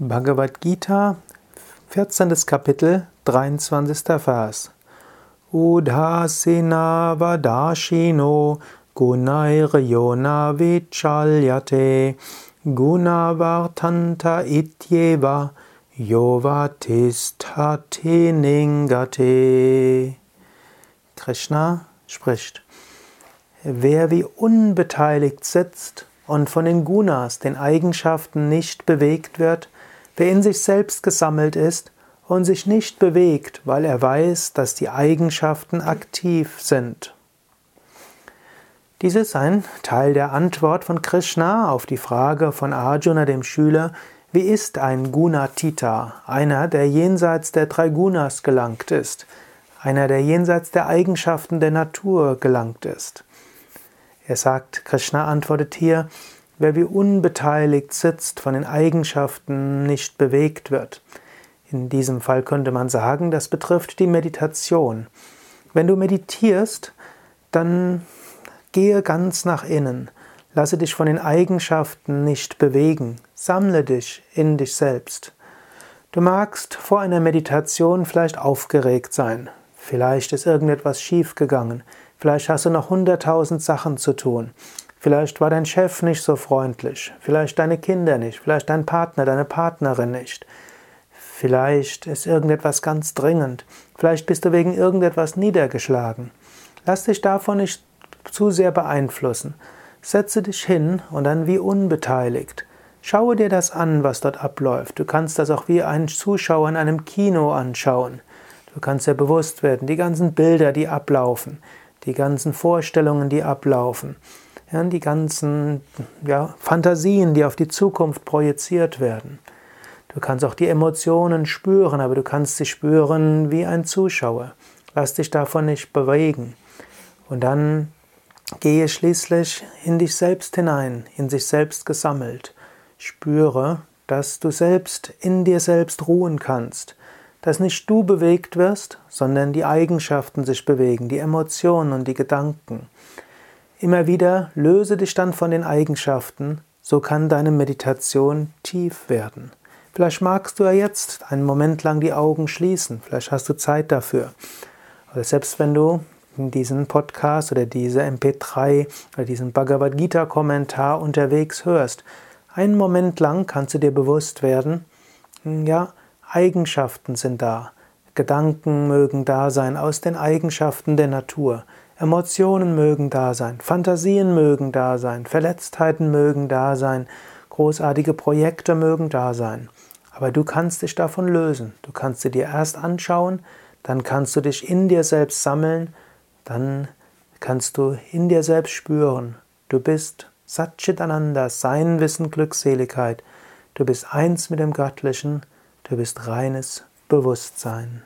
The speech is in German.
Bhagavad Gita, 14. Kapitel, 23. Vers. Udhasena vadashino gunairayona vichalyate gunavartanta ityeva yovatisthate ningate. Krishna spricht. Wer wie unbeteiligt sitzt und von den Gunas, den Eigenschaften, nicht bewegt wird, Wer in sich selbst gesammelt ist und sich nicht bewegt, weil er weiß, dass die Eigenschaften aktiv sind. Dies ist ein Teil der Antwort von Krishna auf die Frage von Arjuna, dem Schüler, wie ist ein Gunatita, einer, der jenseits der drei Gunas gelangt ist, einer, der jenseits der Eigenschaften der Natur gelangt ist? Er sagt, Krishna antwortet hier, wer wie unbeteiligt sitzt, von den Eigenschaften nicht bewegt wird. In diesem Fall könnte man sagen, das betrifft die Meditation. Wenn du meditierst, dann gehe ganz nach innen. Lasse dich von den Eigenschaften nicht bewegen. Sammle dich in dich selbst. Du magst vor einer Meditation vielleicht aufgeregt sein. Vielleicht ist irgendetwas schiefgegangen. Vielleicht hast du noch hunderttausend Sachen zu tun. Vielleicht war dein Chef nicht so freundlich, vielleicht deine Kinder nicht, vielleicht dein Partner, deine Partnerin nicht. Vielleicht ist irgendetwas ganz dringend, vielleicht bist du wegen irgendetwas niedergeschlagen. Lass dich davon nicht zu sehr beeinflussen. Setze dich hin und dann wie unbeteiligt. Schaue dir das an, was dort abläuft. Du kannst das auch wie ein Zuschauer in einem Kino anschauen. Du kannst dir bewusst werden, die ganzen Bilder, die ablaufen, die ganzen Vorstellungen, die ablaufen ja, die ganzen ja, Fantasien, die auf die Zukunft projiziert werden. Du kannst auch die Emotionen spüren, aber du kannst sie spüren wie ein Zuschauer. Lass dich davon nicht bewegen. Und dann gehe schließlich in dich selbst hinein, in sich selbst gesammelt. Spüre, dass du selbst in dir selbst ruhen kannst, dass nicht du bewegt wirst, sondern die Eigenschaften sich bewegen, die Emotionen und die Gedanken. Immer wieder löse dich dann von den Eigenschaften, so kann deine Meditation tief werden. Vielleicht magst du ja jetzt einen Moment lang die Augen schließen, vielleicht hast du Zeit dafür. Oder selbst wenn du diesen Podcast oder diese MP3 oder diesen Bhagavad Gita Kommentar unterwegs hörst, einen Moment lang kannst du dir bewusst werden, ja, Eigenschaften sind da. Gedanken mögen da sein aus den Eigenschaften der Natur. Emotionen mögen da sein, Fantasien mögen da sein, Verletztheiten mögen da sein, großartige Projekte mögen da sein. Aber du kannst dich davon lösen. Du kannst sie dir erst anschauen, dann kannst du dich in dir selbst sammeln, dann kannst du in dir selbst spüren, du bist Satchitananda, sein Wissen, Glückseligkeit. Du bist eins mit dem Göttlichen, du bist reines Bewusstsein.